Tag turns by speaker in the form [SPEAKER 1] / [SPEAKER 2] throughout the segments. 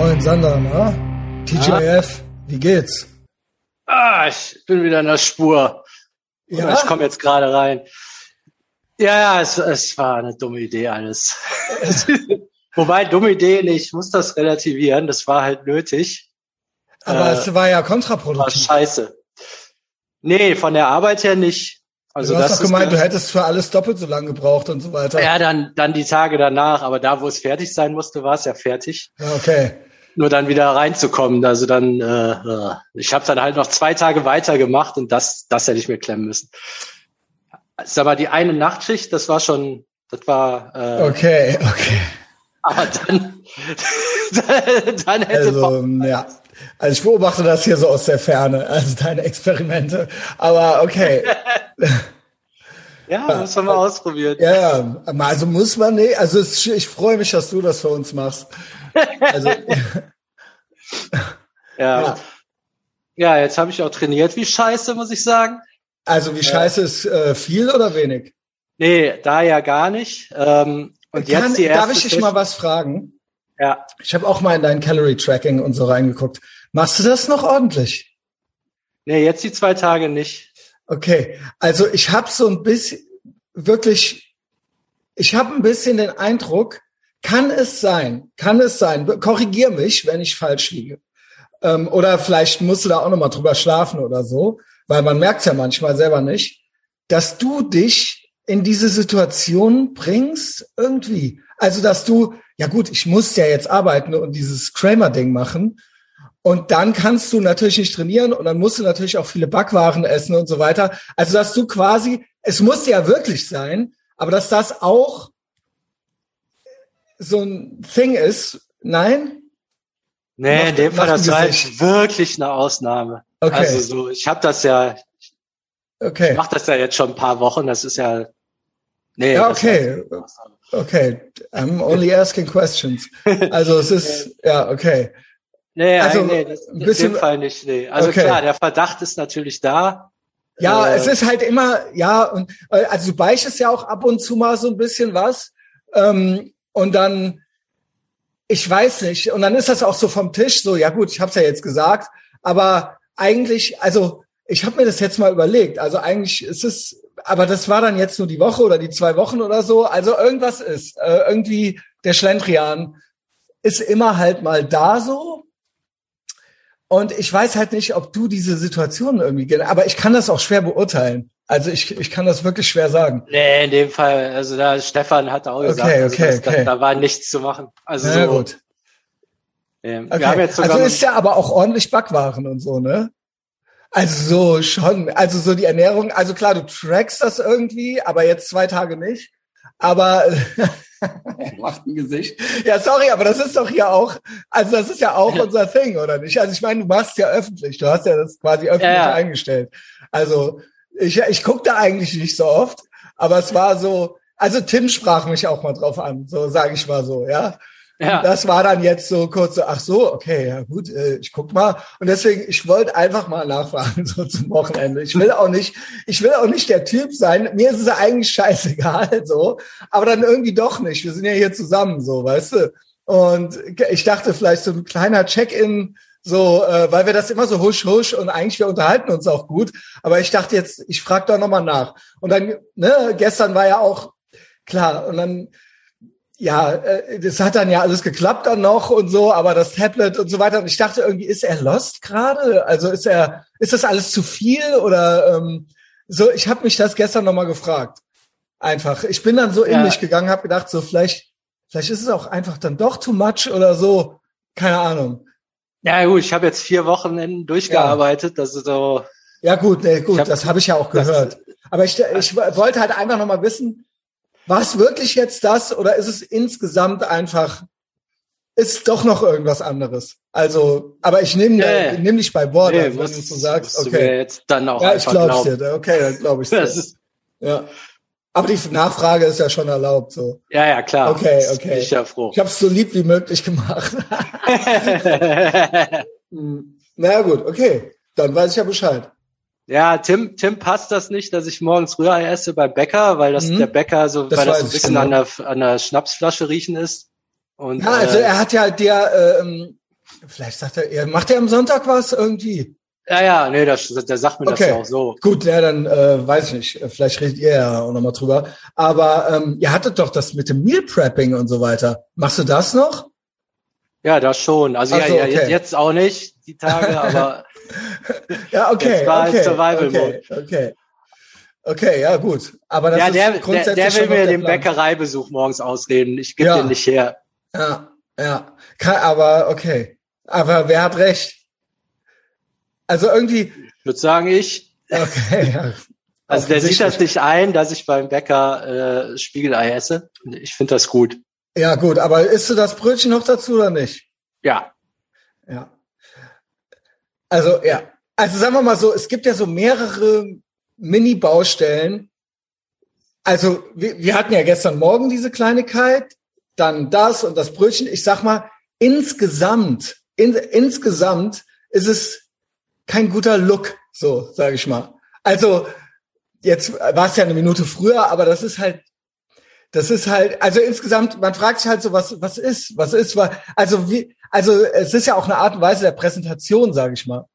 [SPEAKER 1] Moin Sander, na? TGIF, wie geht's?
[SPEAKER 2] Ah, ich bin wieder in der Spur. Ja? Ich komme jetzt gerade rein. Ja, ja, es, es war eine dumme Idee alles. Wobei, dumme Idee nicht, ich muss das relativieren, das war halt nötig.
[SPEAKER 1] Aber äh, es war ja kontraproduktiv.
[SPEAKER 2] War scheiße. Nee, von der Arbeit her nicht.
[SPEAKER 1] Also du hast doch gemeint, du hättest für alles doppelt so lange gebraucht und so weiter.
[SPEAKER 2] Ja, dann, dann die Tage danach, aber da, wo es fertig sein musste, war es ja fertig.
[SPEAKER 1] Ja, okay.
[SPEAKER 2] Nur dann wieder reinzukommen. Also dann, äh, äh ich habe dann halt noch zwei Tage weitergemacht und das, das hätte ich mir klemmen müssen. Sag mal, die eine Nachtschicht, das war schon, das war.
[SPEAKER 1] Äh, okay, okay.
[SPEAKER 2] Aber dann, dann hätte
[SPEAKER 1] also, ja. Also ich beobachte das hier so aus der Ferne, also deine Experimente. Aber okay.
[SPEAKER 2] ja, muss man mal ausprobieren.
[SPEAKER 1] Ja, ja. Also muss man nicht. Also ich freue mich, dass du das für uns machst. Also,
[SPEAKER 2] ja. ja. Ja, jetzt habe ich auch trainiert. Wie scheiße, muss ich sagen.
[SPEAKER 1] Also wie scheiße ist äh, viel oder wenig?
[SPEAKER 2] Nee, da ja gar nicht. Ähm, und Kann, jetzt die erste
[SPEAKER 1] darf ich dich mal was fragen?
[SPEAKER 2] Ja.
[SPEAKER 1] Ich habe auch mal in dein Calorie Tracking und so reingeguckt. Machst du das noch ordentlich?
[SPEAKER 2] Nee, jetzt die zwei Tage nicht.
[SPEAKER 1] Okay, also ich habe so ein bisschen wirklich, ich habe ein bisschen den Eindruck, kann es sein, kann es sein, korrigier mich, wenn ich falsch liege. Ähm, oder vielleicht musst du da auch nochmal drüber schlafen oder so, weil man merkt ja manchmal selber nicht, dass du dich in diese Situation bringst irgendwie. Also, dass du, ja gut, ich muss ja jetzt arbeiten und dieses Kramer-Ding machen. Und dann kannst du natürlich nicht trainieren und dann musst du natürlich auch viele Backwaren essen und so weiter. Also, dass du quasi, es muss ja wirklich sein, aber dass das auch so ein Thing ist, nein?
[SPEAKER 2] Nee, in dem Fall, das war wirklich eine Ausnahme. Okay. Also so, ich habe das ja, okay. ich mache das ja jetzt schon ein paar Wochen, das ist ja,
[SPEAKER 1] nee. Ja, okay. Okay, I'm only asking questions. Also es ist, ja, okay.
[SPEAKER 2] Nee, also, nee, das, ein bisschen, in dem Fall nicht, nee. Also okay. klar, der Verdacht ist natürlich da.
[SPEAKER 1] Ja, äh, es ist halt immer, ja, und also du beichtest ja auch ab und zu mal so ein bisschen was. Ähm, und dann, ich weiß nicht, und dann ist das auch so vom Tisch, so, ja gut, ich habe es ja jetzt gesagt, aber eigentlich, also ich habe mir das jetzt mal überlegt, also eigentlich ist es, aber das war dann jetzt nur die Woche oder die zwei Wochen oder so, also irgendwas ist, äh, irgendwie der Schlendrian ist immer halt mal da so. Und ich weiß halt nicht, ob du diese Situation irgendwie, aber ich kann das auch schwer beurteilen. Also ich, ich kann das wirklich schwer sagen.
[SPEAKER 2] Nee, in dem Fall, also da Stefan hat auch gesagt,
[SPEAKER 1] okay, okay, also das,
[SPEAKER 2] okay. Da, da, war nichts zu machen. Also
[SPEAKER 1] ja,
[SPEAKER 2] so,
[SPEAKER 1] gut. Ähm, okay. Wir haben jetzt sogar also ist ja aber auch ordentlich Backwaren und so, ne? Also so schon, also so die Ernährung, also klar, du trackst das irgendwie, aber jetzt zwei Tage nicht. Aber
[SPEAKER 2] macht ein Gesicht.
[SPEAKER 1] Ja, sorry, aber das ist doch hier auch, also das ist ja auch unser Thing, oder nicht? Also ich meine, du machst ja öffentlich, du hast ja das quasi öffentlich ja, ja. eingestellt. Also ich, ich gucke da eigentlich nicht so oft, aber es war so, also Tim sprach mich auch mal drauf an, so sage ich mal so, ja. Ja. Das war dann jetzt so kurz so, ach so, okay, ja gut, äh, ich guck mal. Und deswegen, ich wollte einfach mal nachfragen, so zum Wochenende. Ich will auch nicht, ich will auch nicht der Typ sein. Mir ist es eigentlich scheißegal, so. Aber dann irgendwie doch nicht. Wir sind ja hier zusammen, so, weißt du. Und ich dachte vielleicht so ein kleiner Check-in, so, äh, weil wir das immer so husch husch und eigentlich wir unterhalten uns auch gut. Aber ich dachte jetzt, ich frage da nochmal nach. Und dann, ne, gestern war ja auch klar. Und dann, ja, äh, das hat dann ja alles geklappt dann noch und so, aber das Tablet und so weiter. Und ich dachte irgendwie, ist er lost gerade? Also ist er, ist das alles zu viel oder ähm, so? Ich habe mich das gestern nochmal gefragt. Einfach. Ich bin dann so ja. in mich gegangen, habe gedacht, so vielleicht, vielleicht ist es auch einfach dann doch too much oder so. Keine Ahnung.
[SPEAKER 2] Ja, gut, ich habe jetzt vier Wochen durchgearbeitet, ja. das ist so.
[SPEAKER 1] Ja, gut, nee, gut, hab, das habe ich ja auch gehört. Aber ich, ich wollte halt einfach nochmal wissen, war es wirklich jetzt das oder ist es insgesamt einfach, ist doch noch irgendwas anderes? Also, aber ich nehme nee. nehm dich bei Wort, nee, also, wenn du so sagst. Okay.
[SPEAKER 2] jetzt dann auch
[SPEAKER 1] ja, ich glaub's dir. Okay, dann glaube ich dir. ja. Aber die Nachfrage ist ja schon erlaubt, so.
[SPEAKER 2] Ja, ja, klar.
[SPEAKER 1] Okay, okay. Bin
[SPEAKER 2] ich ja froh.
[SPEAKER 1] Ich habe es so lieb wie möglich gemacht. Na gut, okay. Dann weiß ich ja Bescheid.
[SPEAKER 2] Ja, Tim, Tim passt das nicht, dass ich morgens Rührei esse beim Bäcker, weil das mhm. der Bäcker so, das weil das so ein bisschen genau. an, der, an der Schnapsflasche riechen ist. Und,
[SPEAKER 1] ja, also äh, er hat ja der, ähm, Vielleicht sagt er, macht er am Sonntag was irgendwie?
[SPEAKER 2] Ja, ja, nee, das, der sagt mir okay. das ja auch so.
[SPEAKER 1] Gut, ja, dann äh, weiß ich nicht. Vielleicht redet ihr ja auch nochmal drüber. Aber ähm, ihr hattet doch das mit dem Meal Prepping und so weiter. Machst du das noch?
[SPEAKER 2] Ja, das schon. Also ja, so, ja, okay. jetzt auch nicht, die Tage, aber
[SPEAKER 1] ja, okay.
[SPEAKER 2] Jetzt war
[SPEAKER 1] okay,
[SPEAKER 2] Survival
[SPEAKER 1] okay, okay. Okay, ja, gut. Aber das
[SPEAKER 2] ja, der,
[SPEAKER 1] ist grundsätzlich
[SPEAKER 2] der, der will mir den Bäckereibesuch morgens ausreden. Ich gebe ja. den nicht her.
[SPEAKER 1] Ja, ja. Aber okay. Aber wer hat recht? Also irgendwie.
[SPEAKER 2] Ich würde sagen, ich.
[SPEAKER 1] Okay,
[SPEAKER 2] ja. Also der sieht das nicht ein, dass ich beim Bäcker äh, Spiegelei esse. Ich finde das gut.
[SPEAKER 1] Ja, gut, aber isst du das Brötchen noch dazu oder nicht?
[SPEAKER 2] Ja.
[SPEAKER 1] Ja. Also, ja. Also sagen wir mal so, es gibt ja so mehrere Mini-Baustellen. Also, wir, wir hatten ja gestern Morgen diese Kleinigkeit, dann das und das Brötchen. Ich sag mal, insgesamt, in, insgesamt ist es kein guter Look, so sage ich mal. Also jetzt war es ja eine Minute früher, aber das ist halt, das ist halt, also insgesamt, man fragt sich halt so, was, was ist, was ist, also wie, also es ist ja auch eine Art und Weise der Präsentation, sage ich mal.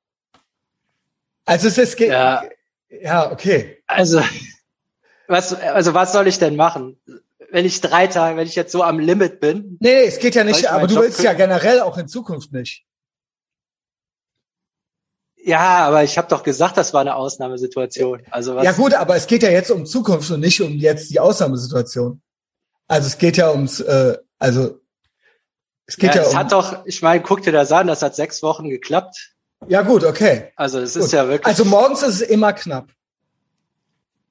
[SPEAKER 1] Also es ist, ja, ja okay.
[SPEAKER 2] Also was, also was soll ich denn machen? Wenn ich drei Tage, wenn ich jetzt so am Limit bin.
[SPEAKER 1] Nee, es geht ja nicht, aber du Job willst ja generell auch in Zukunft nicht.
[SPEAKER 2] Ja, aber ich habe doch gesagt, das war eine Ausnahmesituation. Also was
[SPEAKER 1] ja gut, aber es geht ja jetzt um Zukunft und nicht um jetzt die Ausnahmesituation. Also es geht ja ums, äh, also
[SPEAKER 2] es geht ja, ja es um. hat doch, ich meine, guck dir das an, das hat sechs Wochen geklappt.
[SPEAKER 1] Ja gut, okay.
[SPEAKER 2] Also es ist ja wirklich.
[SPEAKER 1] Also morgens ist es immer knapp.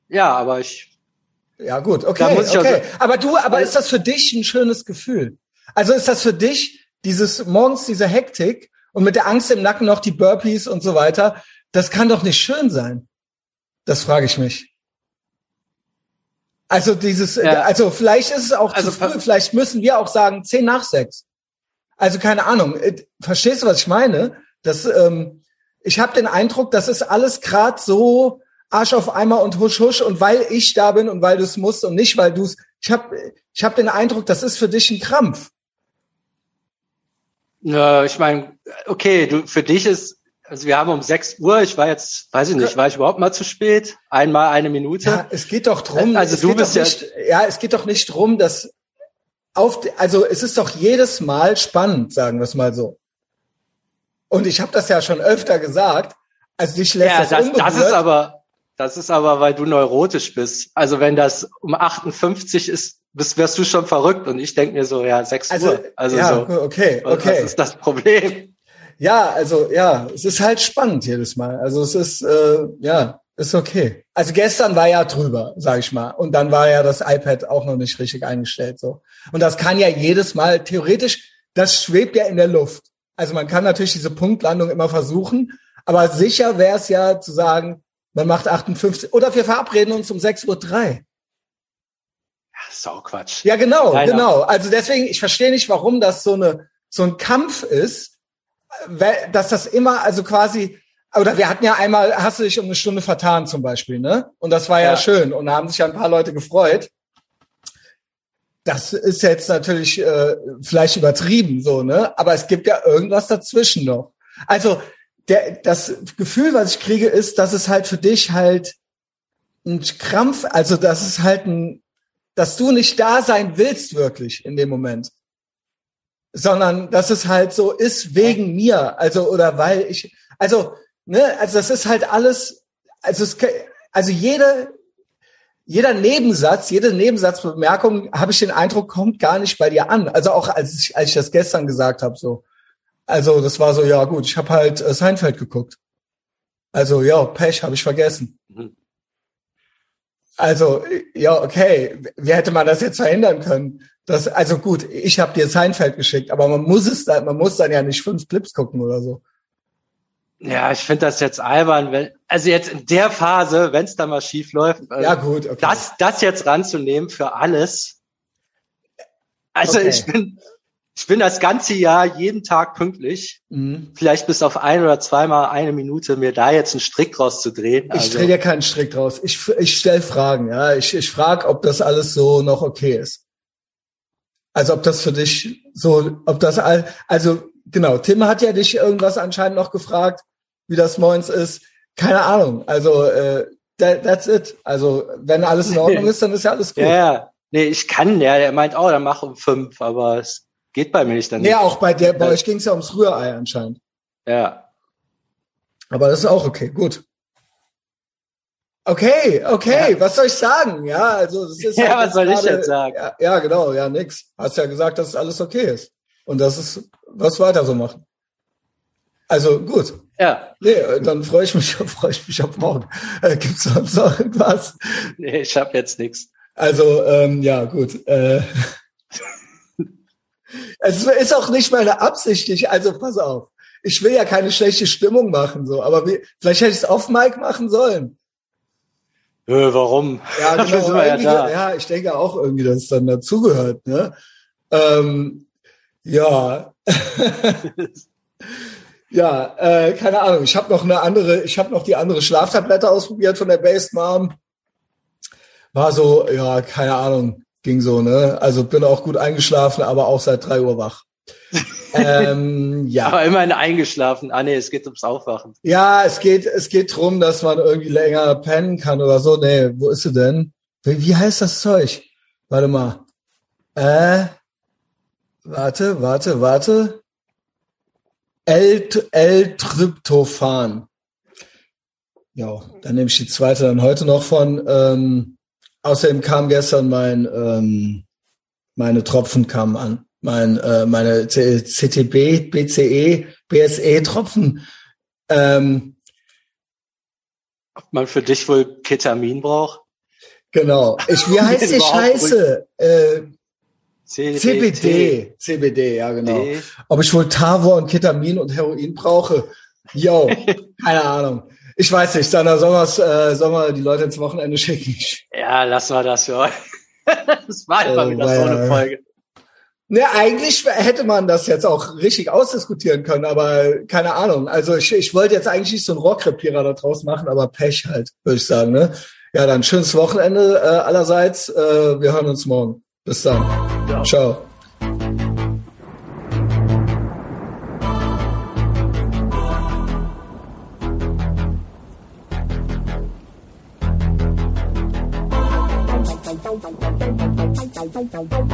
[SPEAKER 2] Ja, aber ich.
[SPEAKER 1] Ja gut, okay, okay. Also, aber du, aber ist das für dich ein schönes Gefühl? Also ist das für dich dieses morgens diese Hektik und mit der Angst im Nacken noch die Burpees und so weiter. Das kann doch nicht schön sein. Das frage ich mich. Also dieses, ja. also vielleicht ist es auch also zu früh, vielleicht müssen wir auch sagen zehn nach sechs. Also keine Ahnung. Äh, verstehst du, was ich meine? Das, ähm, ich habe den Eindruck, das ist alles gerade so Arsch auf Eimer und husch husch und weil ich da bin und weil du es musst und nicht weil du es. Ich habe ich hab den Eindruck, das ist für dich ein Krampf.
[SPEAKER 2] Ja, ich meine, okay, du, für dich ist, also wir haben um 6 Uhr, ich war jetzt, weiß ich nicht, war ich überhaupt mal zu spät? Einmal eine Minute?
[SPEAKER 1] Ja, es geht doch drum.
[SPEAKER 2] Also du bist ja,
[SPEAKER 1] nicht, ja, es geht doch nicht drum, dass auf, also es ist doch jedes Mal spannend, sagen wir es mal so. Und ich habe das ja schon öfter gesagt. Also dich lässt ja,
[SPEAKER 2] das, das, das ist aber, das ist aber, weil du neurotisch bist. Also wenn das um 58 ist, bist, wirst du schon verrückt. Und ich denke mir so, ja, 6 also, Uhr. Also
[SPEAKER 1] ja,
[SPEAKER 2] so.
[SPEAKER 1] okay, okay.
[SPEAKER 2] Was ist das Problem?
[SPEAKER 1] Ja, also ja, es ist halt spannend jedes Mal. Also es ist, äh, ja, ist okay. Also gestern war ja drüber, sag ich mal. Und dann war ja das iPad auch noch nicht richtig eingestellt. so. Und das kann ja jedes Mal, theoretisch, das schwebt ja in der Luft. Also man kann natürlich diese Punktlandung immer versuchen, aber sicher wäre es ja zu sagen, man macht 58 oder wir verabreden uns um 6.03 Uhr.
[SPEAKER 2] Sau Quatsch.
[SPEAKER 1] Ja, genau, Nein, genau. Also deswegen, ich verstehe nicht, warum das so eine so ein Kampf ist, dass das immer, also quasi, oder wir hatten ja einmal, hast du dich um eine Stunde vertan zum Beispiel, ne? Und das war ja, ja schön und da haben sich ja ein paar Leute gefreut. Das ist jetzt natürlich äh, vielleicht übertrieben, so, ne? Aber es gibt ja irgendwas dazwischen noch. Also der, das Gefühl, was ich kriege, ist, dass es halt für dich halt ein Krampf, also das ist halt ein, dass du nicht da sein willst wirklich in dem Moment, sondern dass es halt so ist wegen mir, also oder weil ich, also ne, also das ist halt alles, also es, also jede jeder Nebensatz, jede Nebensatzbemerkung, habe ich den Eindruck, kommt gar nicht bei dir an. Also auch als ich, als ich das gestern gesagt habe, so. Also das war so, ja gut, ich habe halt äh, Seinfeld geguckt. Also ja, Pech habe ich vergessen. Mhm. Also, ja, okay, wie hätte man das jetzt verhindern können? Das, also gut, ich habe dir Seinfeld geschickt, aber man muss es dann, man muss dann ja nicht fünf Clips gucken oder so.
[SPEAKER 2] Ja, ich finde das jetzt albern, wenn, also jetzt in der Phase, wenn es da mal schief läuft,
[SPEAKER 1] also ja gut, okay.
[SPEAKER 2] das, das jetzt ranzunehmen für alles. Also okay. ich bin, ich bin das ganze Jahr jeden Tag pünktlich. Mhm. Vielleicht bis auf ein oder zweimal eine Minute, mir da jetzt einen Strick draus zu drehen.
[SPEAKER 1] Also. Ich drehe dir keinen Strick draus. Ich, ich stelle Fragen, ja. Ich, ich frage, ob das alles so noch okay ist. Also ob das für dich so, ob das all, also genau, Tim hat ja dich irgendwas anscheinend noch gefragt, wie das Moins ist. Keine Ahnung. Also äh, that, that's it. Also wenn alles in Ordnung ist, dann ist ja alles gut.
[SPEAKER 2] Ja, nee, ich kann ja. Der meint, oh, dann mach um fünf, aber es geht bei mir nicht dann.
[SPEAKER 1] Ja, auch bei der, bei euch ging es ja ums Rührei anscheinend.
[SPEAKER 2] Ja.
[SPEAKER 1] Aber das ist auch okay, gut. Okay, okay, ja. was soll ich sagen? Ja, also das ist
[SPEAKER 2] ja, halt was soll grade, ich jetzt sagen?
[SPEAKER 1] Ja, ja, genau, ja, nix. Hast ja gesagt, dass alles okay ist und das ist was weiter so machen. Also gut.
[SPEAKER 2] Ja.
[SPEAKER 1] Nee, dann freue ich mich, freue ich mich auf morgen. Äh, Gibt es sonst noch irgendwas?
[SPEAKER 2] Nee, ich habe jetzt nichts.
[SPEAKER 1] Also ähm, ja, gut. Äh, es ist auch nicht meine Absicht. Ich, also pass auf. Ich will ja keine schlechte Stimmung machen, so. Aber wie, vielleicht hätte ich es auf Mike machen sollen.
[SPEAKER 2] Äh, warum?
[SPEAKER 1] Ja, genau. ja, ja, ich denke auch irgendwie, dass es dann dazugehört. Ne? Ähm, ja. ja, äh, keine Ahnung. Ich habe noch eine andere, ich habe noch die andere Schlaftablette ausprobiert von der Based Mom. War so, ja, keine Ahnung, ging so, ne? Also bin auch gut eingeschlafen, aber auch seit drei Uhr wach.
[SPEAKER 2] Ähm, ja. Aber immerhin eingeschlafen. Ah nee, es geht ums Aufwachen.
[SPEAKER 1] Ja, es geht, es geht drum, dass man irgendwie länger pennen kann oder so. Nee, wo ist sie denn? Wie, wie heißt das Zeug? Warte mal. Äh, warte, warte, warte. L-Tryptophan. Ja, dann nehme ich die zweite dann heute noch von. Ähm, außerdem kam gestern mein ähm, meine Tropfen kamen an mein, äh, meine CTB, BCE, BSE Tropfen. Ähm,
[SPEAKER 2] Ob man für dich wohl Ketamin braucht?
[SPEAKER 1] Genau. Ich, wie heißt die Scheiße? Äh, CBD. CBD, ja genau. D. Ob ich wohl Tavor und Ketamin und Heroin brauche? Yo, keine Ahnung. Ich weiß nicht, Sandra, sollen, äh, sollen wir die Leute ins Wochenende schicken?
[SPEAKER 2] Ja, lassen wir das für Das war einfach oh, wieder so eine Folge.
[SPEAKER 1] Ne, eigentlich hätte man das jetzt auch richtig ausdiskutieren können, aber keine Ahnung. Also ich, ich wollte jetzt eigentlich so einen Rohrkrepierer da draus machen, aber Pech halt, würde ich sagen. Ne? Ja, dann schönes Wochenende äh, allerseits. Äh, wir hören uns morgen. Bis dann. Ja. Ciao. Thank